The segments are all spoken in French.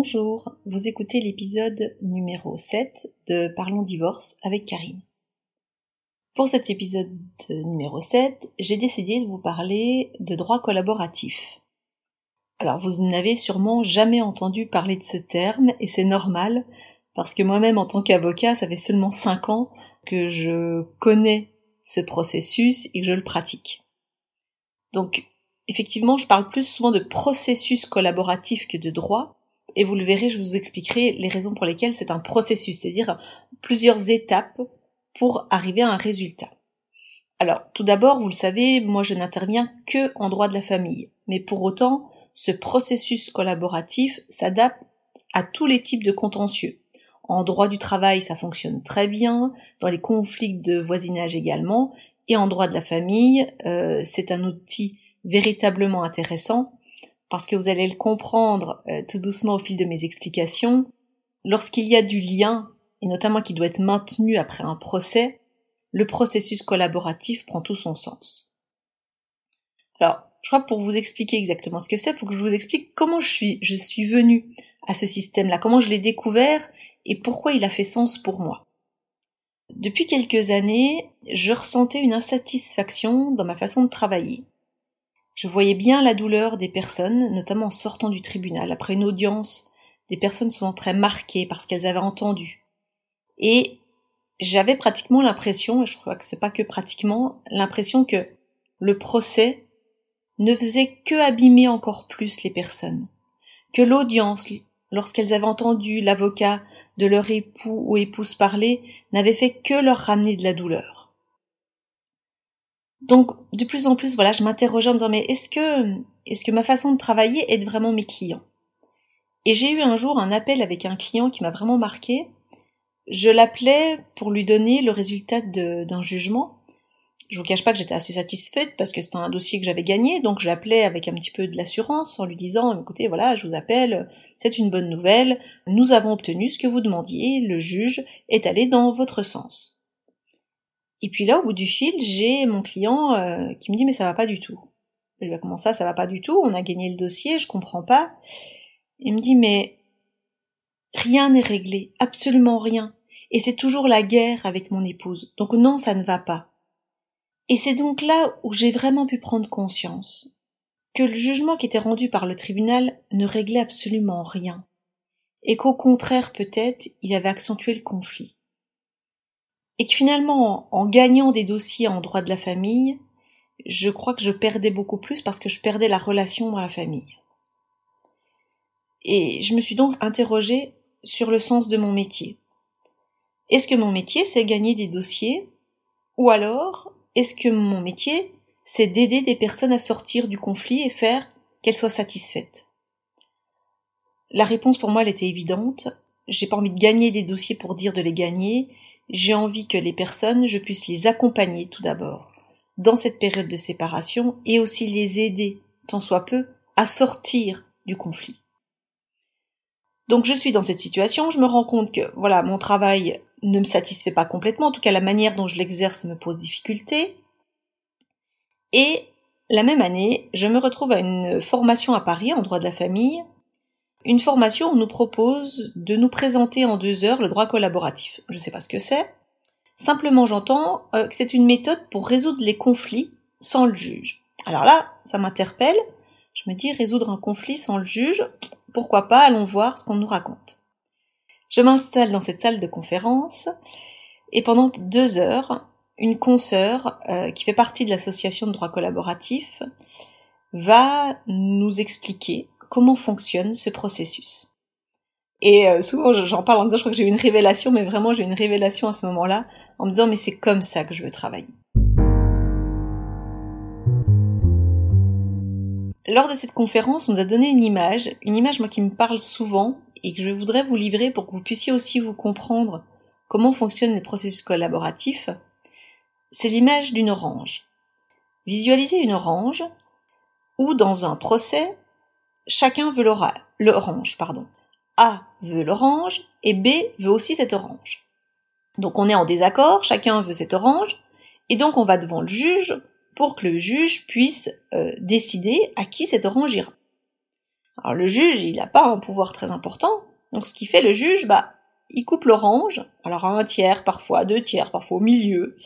Bonjour, vous écoutez l'épisode numéro 7 de Parlons divorce avec Karine. Pour cet épisode numéro 7, j'ai décidé de vous parler de droit collaboratif. Alors vous n'avez sûrement jamais entendu parler de ce terme et c'est normal parce que moi-même en tant qu'avocat, ça fait seulement 5 ans que je connais ce processus et que je le pratique. Donc effectivement, je parle plus souvent de processus collaboratif que de droit, et vous le verrez, je vous expliquerai les raisons pour lesquelles c'est un processus, c'est-à-dire plusieurs étapes pour arriver à un résultat. Alors, tout d'abord, vous le savez, moi je n'interviens que en droit de la famille, mais pour autant, ce processus collaboratif s'adapte à tous les types de contentieux. En droit du travail, ça fonctionne très bien, dans les conflits de voisinage également, et en droit de la famille, euh, c'est un outil véritablement intéressant parce que vous allez le comprendre euh, tout doucement au fil de mes explications, lorsqu'il y a du lien, et notamment qui doit être maintenu après un procès, le processus collaboratif prend tout son sens. Alors, je crois pour vous expliquer exactement ce que c'est, il faut que je vous explique comment je suis, je suis venue à ce système-là, comment je l'ai découvert et pourquoi il a fait sens pour moi. Depuis quelques années, je ressentais une insatisfaction dans ma façon de travailler. Je voyais bien la douleur des personnes, notamment en sortant du tribunal, après une audience, des personnes souvent très marquées parce qu'elles avaient entendu. Et j'avais pratiquement l'impression, et je crois que c'est pas que pratiquement, l'impression que le procès ne faisait que abîmer encore plus les personnes. Que l'audience, lorsqu'elles avaient entendu l'avocat de leur époux ou épouse parler, n'avait fait que leur ramener de la douleur. Donc, de plus en plus, voilà, je m'interrogeais en disant, mais est-ce que, est-ce que ma façon de travailler aide vraiment mes clients? Et j'ai eu un jour un appel avec un client qui m'a vraiment marqué. Je l'appelais pour lui donner le résultat d'un jugement. Je vous cache pas que j'étais assez satisfaite parce que c'était un dossier que j'avais gagné, donc je l'appelais avec un petit peu de l'assurance en lui disant, écoutez, voilà, je vous appelle, c'est une bonne nouvelle, nous avons obtenu ce que vous demandiez, le juge est allé dans votre sens. Et puis là, au bout du fil, j'ai mon client euh, qui me dit mais ça va pas du tout. Je lui dis comment ça, ça va pas du tout? On a gagné le dossier, je comprends pas. Il me dit mais rien n'est réglé, absolument rien. Et c'est toujours la guerre avec mon épouse. Donc non, ça ne va pas. Et c'est donc là où j'ai vraiment pu prendre conscience que le jugement qui était rendu par le tribunal ne réglait absolument rien, et qu'au contraire peut-être il avait accentué le conflit et que finalement, en gagnant des dossiers en droit de la famille, je crois que je perdais beaucoup plus parce que je perdais la relation dans la famille. Et je me suis donc interrogée sur le sens de mon métier. Est-ce que mon métier, c'est gagner des dossiers Ou alors, est-ce que mon métier, c'est d'aider des personnes à sortir du conflit et faire qu'elles soient satisfaites? La réponse pour moi, elle était évidente. J'ai pas envie de gagner des dossiers pour dire de les gagner, j'ai envie que les personnes, je puisse les accompagner tout d'abord dans cette période de séparation et aussi les aider, tant soit peu, à sortir du conflit. Donc je suis dans cette situation, je me rends compte que voilà, mon travail ne me satisfait pas complètement, en tout cas la manière dont je l'exerce me pose difficulté. Et la même année, je me retrouve à une formation à Paris en droit de la famille une formation nous propose de nous présenter en deux heures le droit collaboratif. Je ne sais pas ce que c'est. Simplement, j'entends euh, que c'est une méthode pour résoudre les conflits sans le juge. Alors là, ça m'interpelle. Je me dis, résoudre un conflit sans le juge, pourquoi pas, allons voir ce qu'on nous raconte. Je m'installe dans cette salle de conférence et pendant deux heures, une consoeur euh, qui fait partie de l'association de droit collaboratif va nous expliquer comment fonctionne ce processus. Et euh, souvent j'en parle en disant je crois que j'ai eu une révélation, mais vraiment j'ai eu une révélation à ce moment-là, en me disant mais c'est comme ça que je veux travailler. Lors de cette conférence, on nous a donné une image, une image moi qui me parle souvent et que je voudrais vous livrer pour que vous puissiez aussi vous comprendre comment fonctionne le processus collaboratif. C'est l'image d'une orange. Visualisez une orange où dans un procès, chacun veut l'orange, pardon. A veut l'orange et B veut aussi cette orange. Donc on est en désaccord, chacun veut cette orange, et donc on va devant le juge pour que le juge puisse euh, décider à qui cette orange ira. Alors le juge, il n'a pas un pouvoir très important. Donc ce qui fait le juge, bah, il coupe l'orange, alors à un tiers parfois, deux tiers parfois au milieu,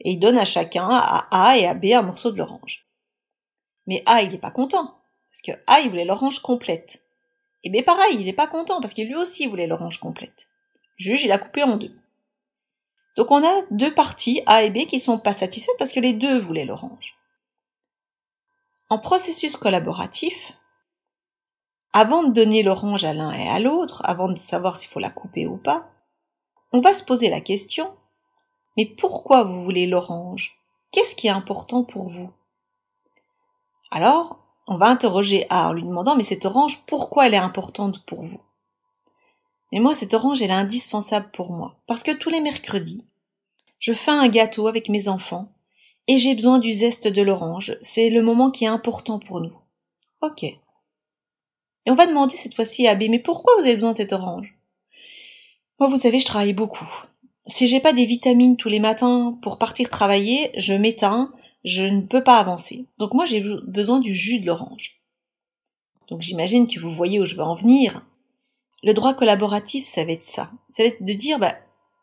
et il donne à chacun, à A et à B, un morceau de l'orange. Mais A, il n'est pas content, parce que A, il voulait l'orange complète. Et B, pareil, il n'est pas content, parce qu'il lui aussi voulait l'orange complète. Le juge, il a coupé en deux. Donc on a deux parties, A et B, qui sont pas satisfaites parce que les deux voulaient l'orange. En processus collaboratif, avant de donner l'orange à l'un et à l'autre, avant de savoir s'il faut la couper ou pas, on va se poser la question mais pourquoi vous voulez l'orange? Qu'est-ce qui est important pour vous? Alors, on va interroger A en lui demandant mais cette orange, pourquoi elle est importante pour vous? Mais moi, cette orange, elle est indispensable pour moi. Parce que tous les mercredis, je fais un gâteau avec mes enfants et j'ai besoin du zeste de l'orange. C'est le moment qui est important pour nous. Ok. Et on va demander cette fois-ci à B, mais pourquoi vous avez besoin de cette orange? Moi, vous savez, je travaille beaucoup. Si j'ai pas des vitamines tous les matins pour partir travailler, je m'éteins, je ne peux pas avancer. Donc moi, j'ai besoin du jus de l'orange. Donc j'imagine que vous voyez où je veux en venir. Le droit collaboratif, ça va être ça. Ça va être de dire, bah,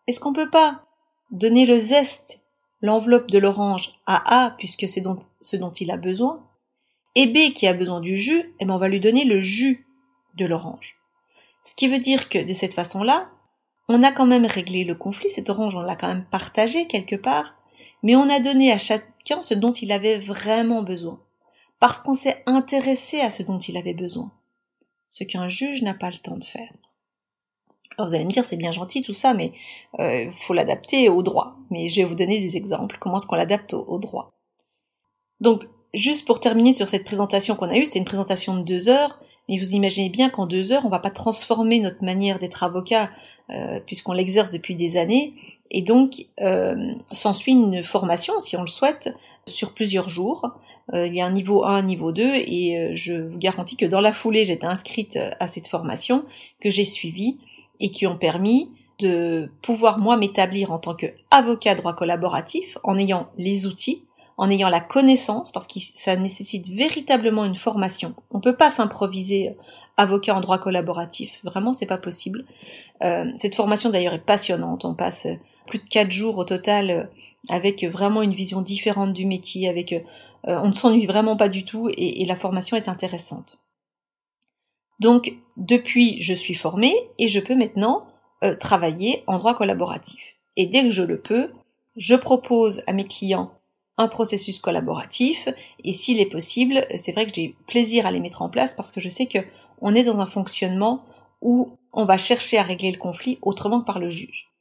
est-ce qu'on peut pas donner le zeste, l'enveloppe de l'orange à A, puisque c'est ce dont il a besoin, et B qui a besoin du jus, eh ben on va lui donner le jus de l'orange. Ce qui veut dire que de cette façon-là, on a quand même réglé le conflit, cette orange on l'a quand même partagée quelque part, mais on a donné à chacun ce dont il avait vraiment besoin, parce qu'on s'est intéressé à ce dont il avait besoin, ce qu'un juge n'a pas le temps de faire. Alors vous allez me dire c'est bien gentil tout ça, mais il euh, faut l'adapter au droit. Mais je vais vous donner des exemples, comment est-ce qu'on l'adapte au, au droit? Donc juste pour terminer sur cette présentation qu'on a eue, c'était une présentation de deux heures, mais vous imaginez bien qu'en deux heures, on va pas transformer notre manière d'être avocat, euh, puisqu'on l'exerce depuis des années, et donc euh, s'ensuit une formation, si on le souhaite, sur plusieurs jours. Euh, il y a un niveau 1, un niveau 2, et euh, je vous garantis que dans la foulée, j'étais inscrite à cette formation, que j'ai suivie, et qui ont permis de pouvoir moi m'établir en tant qu'avocat droit collaboratif en ayant les outils en ayant la connaissance, parce que ça nécessite véritablement une formation. On peut pas s'improviser euh, avocat en droit collaboratif. Vraiment, c'est pas possible. Euh, cette formation d'ailleurs est passionnante. On passe euh, plus de quatre jours au total avec vraiment une vision différente du métier, avec on ne s'ennuie vraiment pas du tout et, la formation est intéressante. Donc depuis, je suis formée et je peux maintenant travailler en droit collaboratif. Et dès que je le peux, je propose à mes clients un processus collaboratif et s'il est possible, c'est vrai que j'ai plaisir à les mettre en place parce que je sais que on est dans un fonctionnement où on va chercher à régler le conflit autrement que par le juge.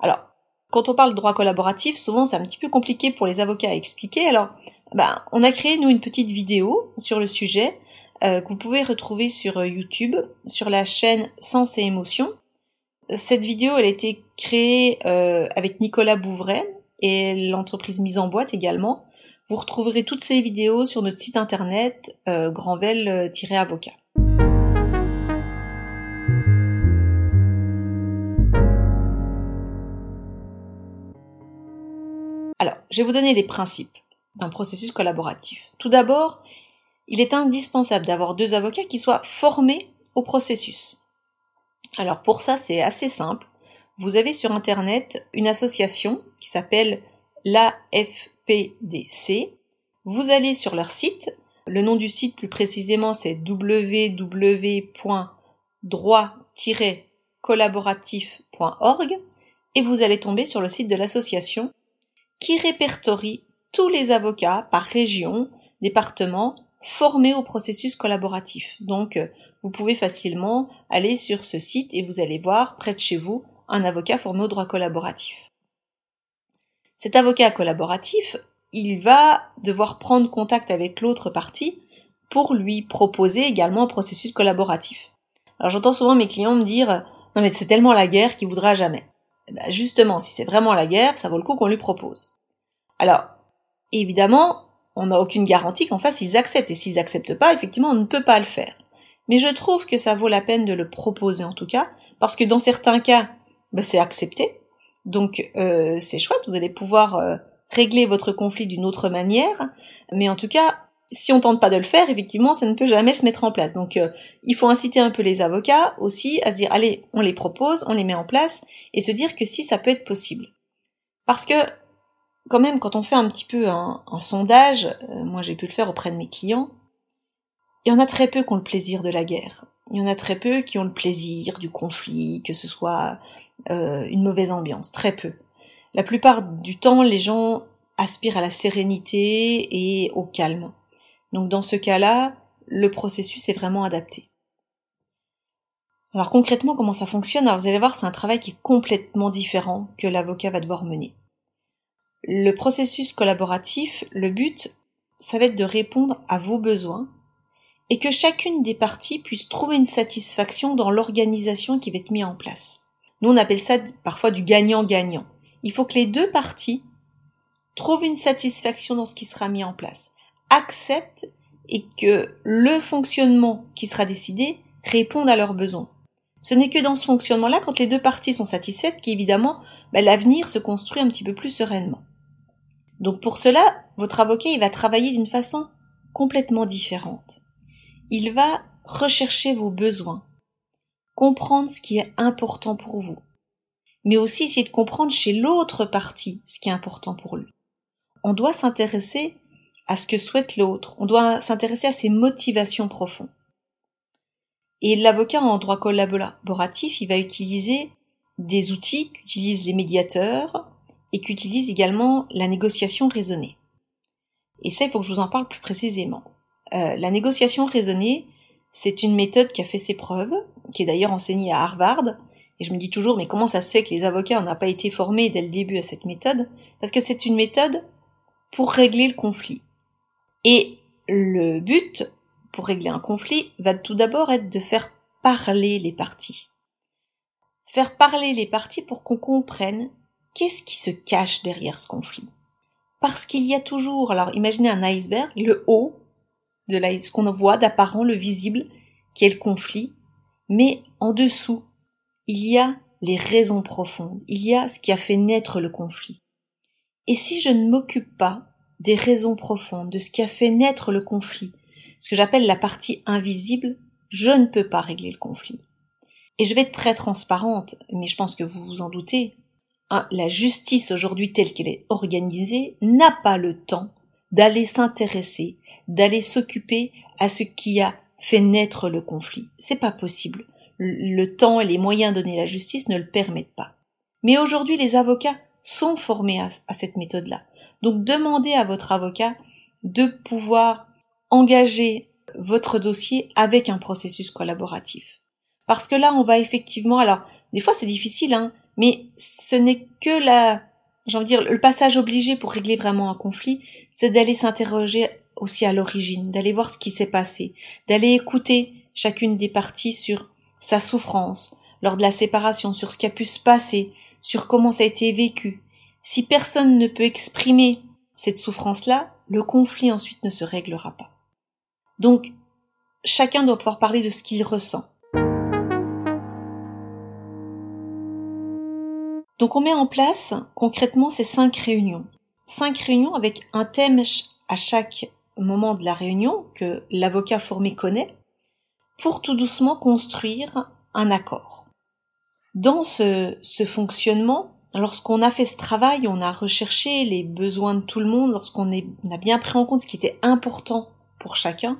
Alors, quand on parle de droit collaboratif, souvent c'est un petit peu compliqué pour les avocats à expliquer. Alors, ben, on a créé nous une petite vidéo sur le sujet euh, que vous pouvez retrouver sur euh, YouTube, sur la chaîne Sens et Émotion. Cette vidéo, elle a été créée euh, avec Nicolas Bouvray, et l'entreprise mise en boîte également. Vous retrouverez toutes ces vidéos sur notre site internet euh, grandvel-avocat. Alors, je vais vous donner les principes d'un processus collaboratif. Tout d'abord, il est indispensable d'avoir deux avocats qui soient formés au processus. Alors pour ça, c'est assez simple vous avez sur Internet une association qui s'appelle l'AFPDC. Vous allez sur leur site. Le nom du site plus précisément c'est www.droit-collaboratif.org et vous allez tomber sur le site de l'association qui répertorie tous les avocats par région, département formés au processus collaboratif. Donc vous pouvez facilement aller sur ce site et vous allez voir près de chez vous un avocat formé au droit collaboratif. Cet avocat collaboratif, il va devoir prendre contact avec l'autre partie pour lui proposer également un processus collaboratif. Alors j'entends souvent mes clients me dire non mais c'est tellement la guerre qu'il voudra jamais. Eh ben, justement, si c'est vraiment la guerre, ça vaut le coup qu'on lui propose. Alors, évidemment, on n'a aucune garantie qu'en face ils acceptent, et s'ils acceptent pas, effectivement, on ne peut pas le faire. Mais je trouve que ça vaut la peine de le proposer en tout cas, parce que dans certains cas, ben, c'est accepté. Donc euh, c'est chouette, vous allez pouvoir euh, régler votre conflit d'une autre manière. Mais en tout cas, si on tente pas de le faire, effectivement, ça ne peut jamais se mettre en place. Donc, euh, il faut inciter un peu les avocats aussi à se dire, allez, on les propose, on les met en place, et se dire que si ça peut être possible. Parce que, quand même, quand on fait un petit peu un, sondage, moi j'ai pu le faire auprès de mes clients, il y en a très peu qui ont le plaisir de la guerre. Il y en a très peu qui ont le plaisir du conflit, que ce soit euh, une mauvaise ambiance, très peu. La plupart du temps, les gens aspirent à la sérénité et au calme. Donc dans ce cas-là, le processus est vraiment adapté. Alors concrètement, comment ça fonctionne? Alors vous allez voir, c'est un travail qui est complètement différent que l'avocat va devoir mener. Le processus collaboratif, le but, ça va être de répondre à vos besoins et que chacune des parties puisse trouver une satisfaction dans l'organisation qui va être mise en place. Nous, on appelle ça parfois du gagnant-gagnant. Il faut que les deux parties trouvent une satisfaction dans ce qui sera mis en place acceptent et que le fonctionnement qui sera décidé réponde à leurs besoins. Ce n'est que dans ce fonctionnement-là, quand les deux parties sont satisfaites, qu'évidemment, bah, l'avenir se construit un petit peu plus sereinement. Donc pour cela, votre avocat, il va travailler d'une façon complètement différente. Il va rechercher vos besoins, comprendre ce qui est important pour vous, mais aussi essayer de comprendre chez l'autre partie ce qui est important pour lui. On doit s'intéresser à ce que souhaite l'autre, on doit s'intéresser à ses motivations profondes. Et l'avocat en droit collaboratif, il va utiliser des outils qu'utilisent les médiateurs et qu'utilise également la négociation raisonnée. Et ça, il faut que je vous en parle plus précisément. Euh, la négociation raisonnée, c'est une méthode qui a fait ses preuves, qui est d'ailleurs enseignée à Harvard. Et je me dis toujours, mais comment ça se fait que les avocats n'ont pas été formés dès le début à cette méthode? Parce que c'est une méthode pour régler le conflit. Et le but, pour régler un conflit, va tout d'abord être de faire parler les parties. Faire parler les parties pour qu'on comprenne qu'est-ce qui se cache derrière ce conflit. Parce qu'il y a toujours, alors imaginez un iceberg, le haut de ce qu'on voit d'apparent, le visible, qui est le conflit, mais en dessous, il y a les raisons profondes, il y a ce qui a fait naître le conflit. Et si je ne m'occupe pas des raisons profondes, de ce qui a fait naître le conflit, ce que j'appelle la partie invisible, je ne peux pas régler le conflit. Et je vais être très transparente, mais je pense que vous vous en doutez. Hein, la justice aujourd'hui telle qu'elle est organisée n'a pas le temps d'aller s'intéresser, d'aller s'occuper à ce qui a fait naître le conflit. C'est pas possible. Le temps et les moyens donnés à la justice ne le permettent pas. Mais aujourd'hui, les avocats sont formés à cette méthode-là. Donc demandez à votre avocat de pouvoir engager votre dossier avec un processus collaboratif. Parce que là, on va effectivement, alors, des fois c'est difficile, hein, mais ce n'est que la, j'ai envie de dire, le passage obligé pour régler vraiment un conflit, c'est d'aller s'interroger aussi à l'origine, d'aller voir ce qui s'est passé, d'aller écouter chacune des parties sur sa souffrance, lors de la séparation, sur ce qui a pu se passer, sur comment ça a été vécu, si personne ne peut exprimer cette souffrance-là, le conflit ensuite ne se réglera pas. Donc, chacun doit pouvoir parler de ce qu'il ressent. Donc on met en place concrètement ces cinq réunions. Cinq réunions avec un thème à chaque moment de la réunion que l'avocat formé connaît pour tout doucement construire un accord. Dans ce, fonctionnement, lorsqu'on a fait ce travail, on a recherché les besoins de tout le monde, lorsqu'on a bien pris en compte ce qui était important pour chacun,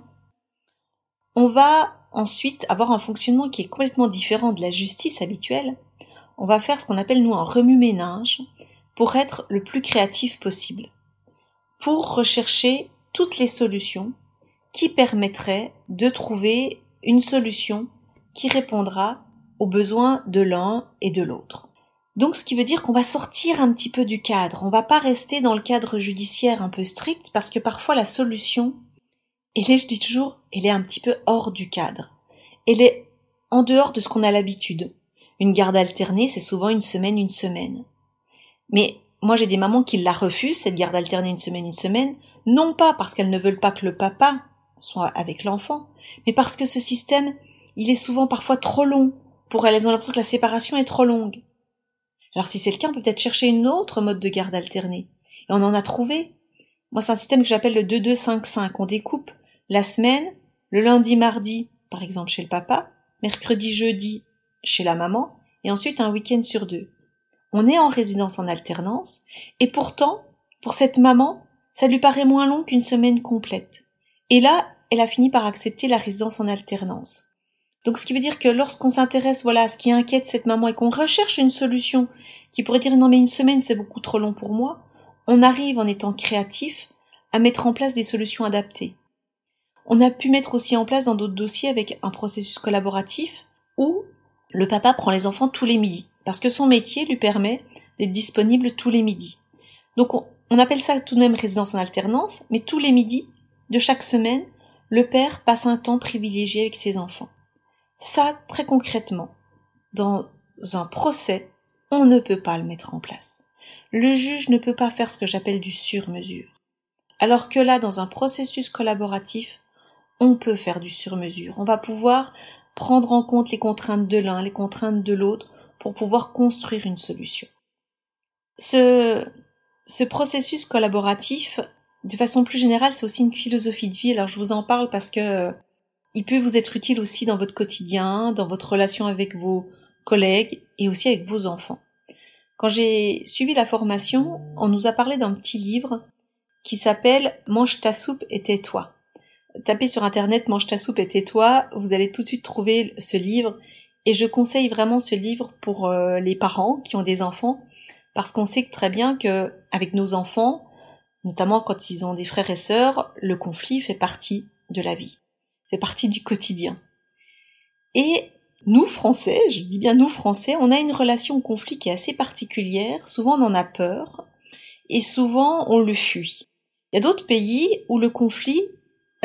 on va ensuite avoir un fonctionnement qui est complètement différent de la justice habituelle. On va faire ce qu'on appelle nous un remue-ménage pour être le plus créatif possible, pour rechercher toutes les solutions qui permettraient de trouver une solution qui répondra aux besoins de l'un et de l'autre. Donc ce qui veut dire qu'on va sortir un petit peu du cadre, on va pas rester dans le cadre judiciaire un peu strict parce que parfois la solution, elle est, je dis toujours, elle est un petit peu hors du cadre. Elle est en dehors de ce qu'on a l'habitude. Une garde alternée, c'est souvent une semaine, une semaine. Mais moi j'ai des mamans qui la refusent, cette garde alternée une semaine, une semaine, non pas parce qu'elles ne veulent pas que le papa soit avec l'enfant, mais parce que ce système, il est souvent parfois trop long pour elles. Elles ont l'impression que la séparation est trop longue. Alors si c'est le cas, on peut peut-être chercher une autre mode de garde alternée. Et on en a trouvé. Moi, c'est un système que j'appelle le 2-2-5-5. On découpe la semaine, le lundi, mardi, par exemple, chez le papa, mercredi, jeudi, chez la maman, et ensuite un week-end sur deux. On est en résidence en alternance, et pourtant, pour cette maman, ça lui paraît moins long qu'une semaine complète. Et là, elle a fini par accepter la résidence en alternance. Donc ce qui veut dire que lorsqu'on s'intéresse voilà à ce qui inquiète cette maman et qu'on recherche une solution qui pourrait dire non mais une semaine c'est beaucoup trop long pour moi, on arrive en étant créatif à mettre en place des solutions adaptées. On a pu mettre aussi en place dans d'autres dossiers avec un processus collaboratif où le papa prend les enfants tous les midis parce que son métier lui permet d'être disponible tous les midis. Donc on, appelle ça tout de même résidence en alternance, mais tous les midis de chaque semaine, le père passe un temps privilégié avec ses enfants. Ça, très concrètement, dans un procès, on ne peut pas le mettre en place. Le juge ne peut pas faire ce que j'appelle du sur-mesure. Alors que là, dans un processus collaboratif, on peut faire du sur-mesure. On va pouvoir prendre en compte les contraintes de l'un, les contraintes de l'autre, pour pouvoir construire une solution. Ce, ce processus collaboratif, de façon plus générale, c'est aussi une philosophie de vie. Alors je vous en parle parce que il peut vous être utile aussi dans votre quotidien, dans votre relation avec vos collègues et aussi avec vos enfants. Quand j'ai suivi la formation, on nous a parlé d'un petit livre qui s'appelle Mange ta soupe et tais-toi. Tapez sur internet Mange ta soupe et tais-toi, vous allez tout de suite trouver ce livre et je conseille vraiment ce livre pour euh, les parents qui ont des enfants parce qu'on sait très bien que avec nos enfants, notamment quand ils ont des frères et sœurs, le conflit fait partie de la vie fait partie du quotidien. Et nous, Français, je dis bien nous, Français, on a une relation au conflit qui est assez particulière. Souvent, on en a peur et souvent, on le fuit. Il y a d'autres pays où le conflit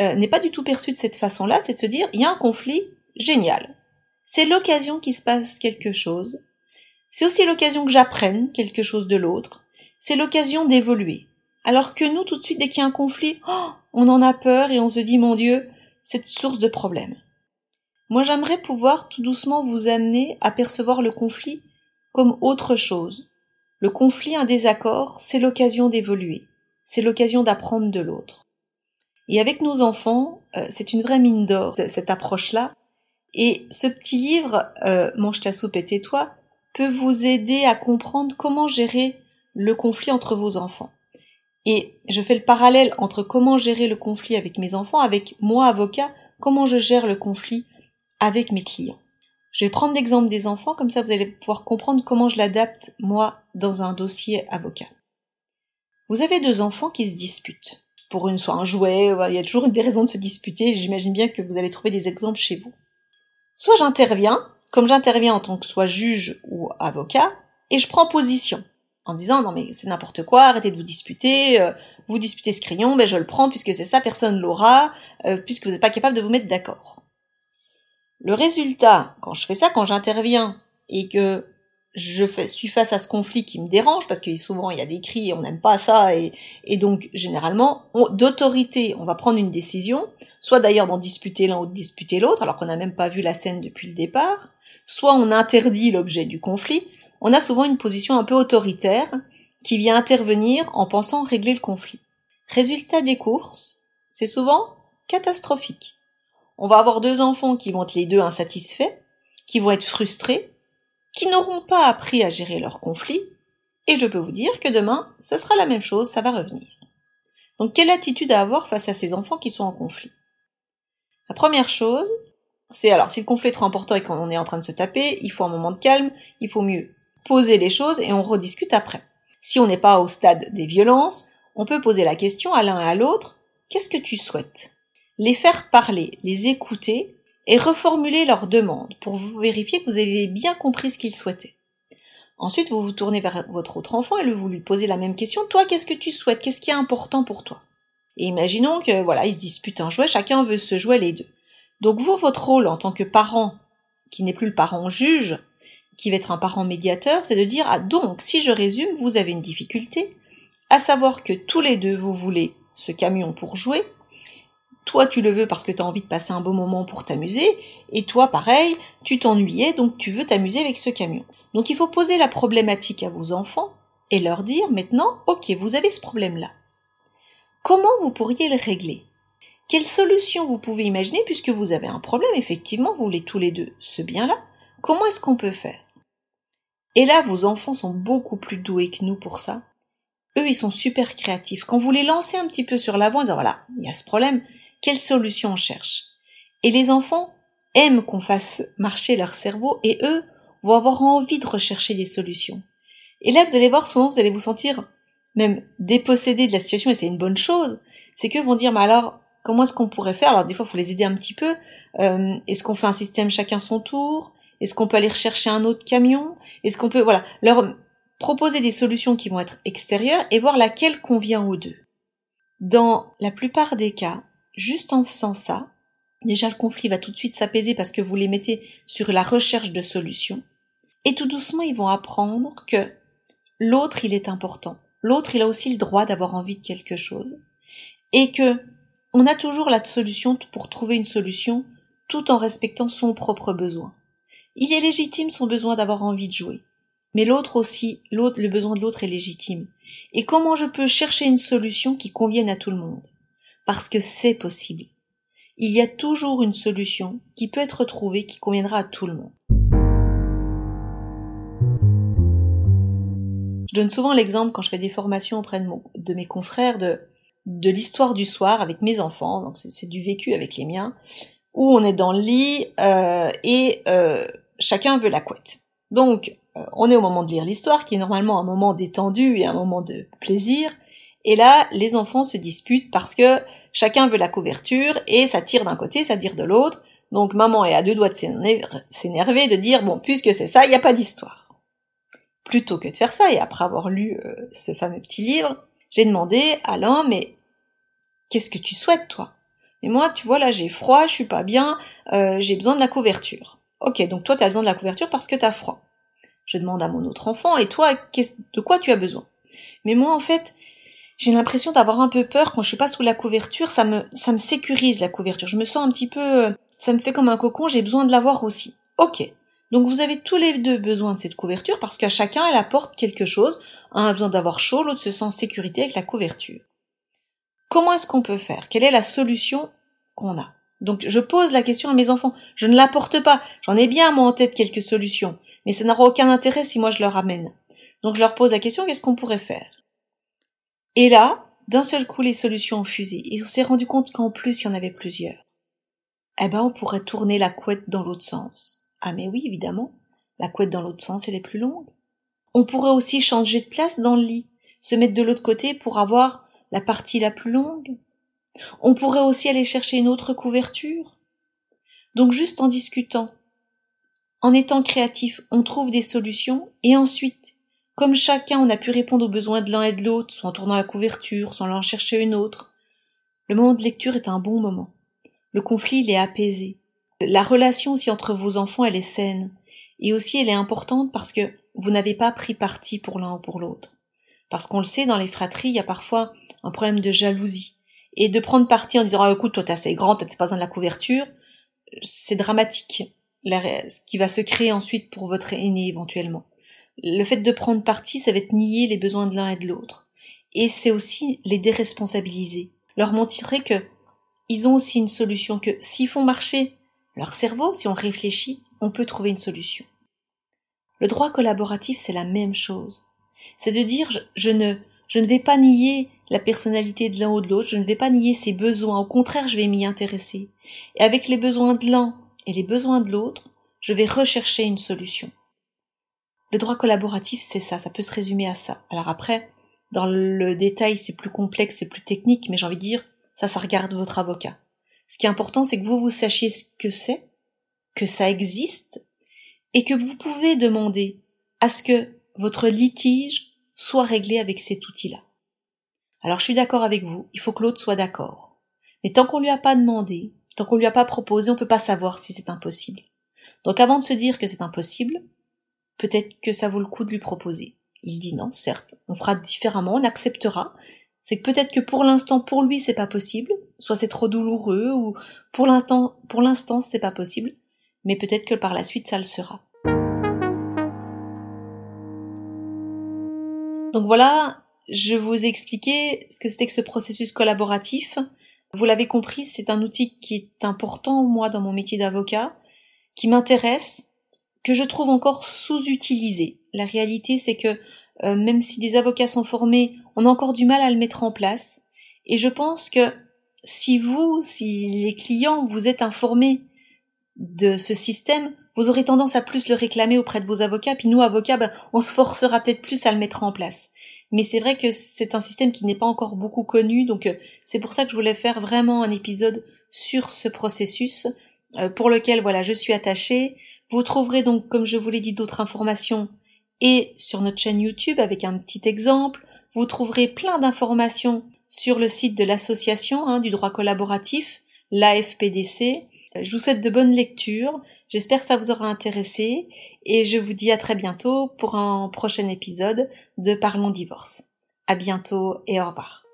euh, n'est pas du tout perçu de cette façon-là, c'est de se dire, il y a un conflit, génial. C'est l'occasion qu'il se passe quelque chose. C'est aussi l'occasion que j'apprenne quelque chose de l'autre. C'est l'occasion d'évoluer. Alors que nous, tout de suite, dès qu'il y a un conflit, oh, on en a peur et on se dit, mon Dieu, cette source de problème. Moi j'aimerais pouvoir tout doucement vous amener à percevoir le conflit comme autre chose. Le conflit, un désaccord, c'est l'occasion d'évoluer, c'est l'occasion d'apprendre de l'autre. Et avec nos enfants, euh, c'est une vraie mine d'or, cette approche-là. Et ce petit livre, euh, Mange ta soupe et tais-toi, peut vous aider à comprendre comment gérer le conflit entre vos enfants. Et je fais le parallèle entre comment gérer le conflit avec mes enfants, avec moi, avocat, comment je gère le conflit avec mes clients. Je vais prendre l'exemple des enfants, comme ça vous allez pouvoir comprendre comment je l'adapte, moi, dans un dossier avocat. Vous avez deux enfants qui se disputent. Pour une soit un jouet, il y a toujours des raisons de se disputer, j'imagine bien que vous allez trouver des exemples chez vous. Soit j'interviens, comme j'interviens en tant que soit juge ou avocat, et je prends position en disant non mais c'est n'importe quoi, arrêtez de vous disputer, euh, vous disputez ce crayon, ben je le prends puisque c'est ça, personne l'aura, euh, puisque vous n'êtes pas capable de vous mettre d'accord. Le résultat, quand je fais ça, quand j'interviens et que je suis face à ce conflit qui me dérange, parce que souvent il y a des cris et on n'aime pas ça, et, donc généralement, d'autorité, on va prendre une décision, soit d'ailleurs d'en disputer l'un ou de disputer l'autre, alors qu'on n'a même pas vu la scène depuis le départ, soit on interdit l'objet du conflit, on a souvent une position un peu autoritaire qui vient intervenir en pensant régler le conflit. Résultat des courses, c'est souvent catastrophique. On va avoir deux enfants qui vont être les deux insatisfaits, qui vont être frustrés, qui n'auront pas appris à gérer leur conflit, et je peux vous dire que demain, ce sera la même chose, ça va revenir. Donc quelle attitude à avoir face à ces enfants qui sont en conflit? La première chose, c'est alors si le conflit est trop important et qu'on est en train de se taper, il faut un moment de calme, il faut mieux poser les choses et on rediscute après. Si on n'est pas au stade des violences, on peut poser la question à l'un et à l'autre, qu'est-ce que tu souhaites? Les faire parler, les écouter et reformuler leurs demandes pour vérifier que vous avez bien compris ce qu'ils souhaitaient. Ensuite, vous vous tournez vers votre autre enfant et vous lui posez la même question. Toi, qu'est-ce que tu souhaites? Qu'est-ce qui est important pour toi? Et imaginons que, voilà, ils se disputent un jouet, chacun veut se jouer les deux. Donc vous, votre rôle en tant que parent, qui n'est plus le parent juge, qui va être un parent médiateur, c'est de dire, ah donc, si je résume, vous avez une difficulté, à savoir que tous les deux, vous voulez ce camion pour jouer, toi tu le veux parce que tu as envie de passer un beau moment pour t'amuser, et toi pareil, tu t'ennuyais, donc tu veux t'amuser avec ce camion. Donc il faut poser la problématique à vos enfants et leur dire maintenant, ok, vous avez ce problème-là. comment vous pourriez le régler? Quelle solution vous pouvez imaginer puisque vous avez un problème, effectivement, vous voulez tous les deux ce bien-là? Comment est-ce qu'on peut faire? Et là, vos enfants sont beaucoup plus doués que nous pour ça. Eux, ils sont super créatifs. Quand vous les lancez un petit peu sur l'avant, ils disent voilà, il y a ce problème, quelle solution on cherche? Et les enfants aiment qu'on fasse marcher leur cerveau et eux vont avoir envie de rechercher des solutions. Et là, vous allez voir, souvent, vous allez vous sentir même dépossédé de la situation et c'est une bonne chose. C'est qu'eux vont dire, mais alors, comment est-ce qu'on pourrait faire? Alors, des fois, il faut les aider un petit peu. Euh, est-ce qu'on fait un système chacun son tour? Est-ce qu'on peut aller rechercher un autre camion? Est-ce qu'on peut, voilà, leur proposer des solutions qui vont être extérieures et voir laquelle convient aux deux. Dans la plupart des cas, juste en faisant ça, déjà le conflit va tout de suite s'apaiser parce que vous les mettez sur la recherche de solutions. Et tout doucement, ils vont apprendre que l'autre, il est important. L'autre, il a aussi le droit d'avoir envie de quelque chose. Et que on a toujours la solution pour trouver une solution tout en respectant son propre besoin. Il est légitime son besoin d'avoir envie de jouer. Mais l'autre aussi, l'autre, le besoin de l'autre est légitime. Et comment je peux chercher une solution qui convienne à tout le monde? Parce que c'est possible. Il y a toujours une solution qui peut être trouvée qui conviendra à tout le monde. Je donne souvent l'exemple quand je fais des formations auprès de, mes confrères de, l'histoire du soir avec mes enfants, donc c'est du vécu avec les miens, où on est dans le lit euh, et euh, chacun veut la couette. Donc euh, on est au moment de lire l'histoire, qui est normalement un moment détendu et un moment de plaisir. Et là, les enfants se disputent parce que chacun veut la couverture et ça tire d'un côté, ça tire de l'autre. Donc maman est à deux doigts de s'énerver, de dire bon, puisque c'est ça, il n'y a pas d'histoire. Plutôt que de faire ça, et après avoir lu euh, ce fameux petit livre, j'ai demandé à Alain, mais qu'est-ce que tu souhaites toi? Mais moi, tu vois, là j'ai froid, je suis pas bien, euh, j'ai besoin de la couverture. Ok, donc toi tu as besoin de la couverture parce que tu as froid. Je demande à mon autre enfant, et toi, de quoi tu as besoin? Mais moi, en fait, j'ai l'impression d'avoir un peu peur quand je suis pas sous la couverture, ça me, ça me sécurise la couverture. Je me sens un petit peu, ça me fait comme un cocon, j'ai besoin de l'avoir aussi. Ok. Donc vous avez tous les deux besoin de cette couverture parce qu'à chacun elle apporte quelque chose. Un a besoin d'avoir chaud, l'autre se sent en sécurité avec la couverture. Comment est-ce qu'on peut faire? Quelle est la solution qu'on a? Donc je pose la question à mes enfants. Je ne l'apporte pas. J'en ai bien moi en tête quelques solutions mais ça n'aura aucun intérêt si moi je leur amène. Donc je leur pose la question qu'est-ce qu'on pourrait faire? Et là, d'un seul coup, les solutions ont fusé, et on s'est rendu compte qu'en plus il y en avait plusieurs. Eh ben, on pourrait tourner la couette dans l'autre sens. Ah mais oui, évidemment, la couette dans l'autre sens, elle est plus longue. On pourrait aussi changer de place dans le lit, se mettre de l'autre côté pour avoir la partie la plus longue. On pourrait aussi aller chercher une autre couverture. Donc juste en discutant, en étant créatif, on trouve des solutions et ensuite, comme chacun on a pu répondre aux besoins de l'un et de l'autre, soit en tournant la couverture, soit en allant chercher une autre, le moment de lecture est un bon moment. Le conflit, est apaisé. La relation aussi entre vos enfants, elle est saine. Et aussi, elle est importante parce que vous n'avez pas pris parti pour l'un ou pour l'autre. Parce qu'on le sait, dans les fratries, il y a parfois un problème de jalousie. Et de prendre parti en disant, ah, écoute, toi, t'es assez grand, t'as pas besoin de la couverture, c'est dramatique ce qui va se créer ensuite pour votre aîné éventuellement. Le fait de prendre parti, ça va être nier les besoins de l'un et de l'autre. Et c'est aussi les déresponsabiliser. Leur montrer que ils ont aussi une solution, que s'ils font marcher leur cerveau, si on réfléchit, on peut trouver une solution. Le droit collaboratif, c'est la même chose. C'est de dire, je, ne, je ne vais pas nier la personnalité de l'un ou de l'autre, je ne vais pas nier ses besoins, au contraire, je vais m'y intéresser. Et avec les besoins de l'un et les besoins de l'autre, je vais rechercher une solution. Le droit collaboratif, c'est ça, ça peut se résumer à ça. Alors après, dans le détail, c'est plus complexe, c'est plus technique, mais j'ai envie de dire, ça, ça regarde votre avocat. Ce qui est important, c'est que vous, vous sachiez ce que c'est, que ça existe, et que vous pouvez demander à ce que votre litige soit réglé avec cet outil-là. Alors je suis d'accord avec vous, il faut que l'autre soit d'accord. Mais tant qu'on lui a pas demandé, Tant qu'on lui a pas proposé, on peut pas savoir si c'est impossible. Donc avant de se dire que c'est impossible, peut-être que ça vaut le coup de lui proposer. Il dit non, certes, on fera différemment, on acceptera. C'est que peut-être que pour l'instant, pour lui, c'est pas possible, soit c'est trop douloureux, ou pour l'instant, pour l'instant, c'est pas possible, mais peut-être que par la suite, ça le sera. Donc voilà je vous ai expliqué ce que c'était que ce processus collaboratif. Vous l'avez compris, c'est un outil qui est important, moi, dans mon métier d'avocat, qui m'intéresse, que je trouve encore sous-utilisé. La réalité, c'est que euh, même si des avocats sont formés, on a encore du mal à le mettre en place. Et je pense que si vous, si les clients, vous êtes informés de ce système, vous aurez tendance à plus le réclamer auprès de vos avocats, puis nous, avocats, ben, on se forcera peut-être plus à le mettre en place. Mais c'est vrai que c'est un système qui n'est pas encore beaucoup connu, donc euh, c'est pour ça que je voulais faire vraiment un épisode sur ce processus, euh, pour lequel, voilà, je suis attachée. Vous trouverez donc, comme je vous l'ai dit, d'autres informations et sur notre chaîne YouTube avec un petit exemple. Vous trouverez plein d'informations sur le site de l'association hein, du droit collaboratif, l'AFPDC. Je vous souhaite de bonnes lectures. J'espère que ça vous aura intéressé et je vous dis à très bientôt pour un prochain épisode de Parlons divorce. À bientôt et au revoir.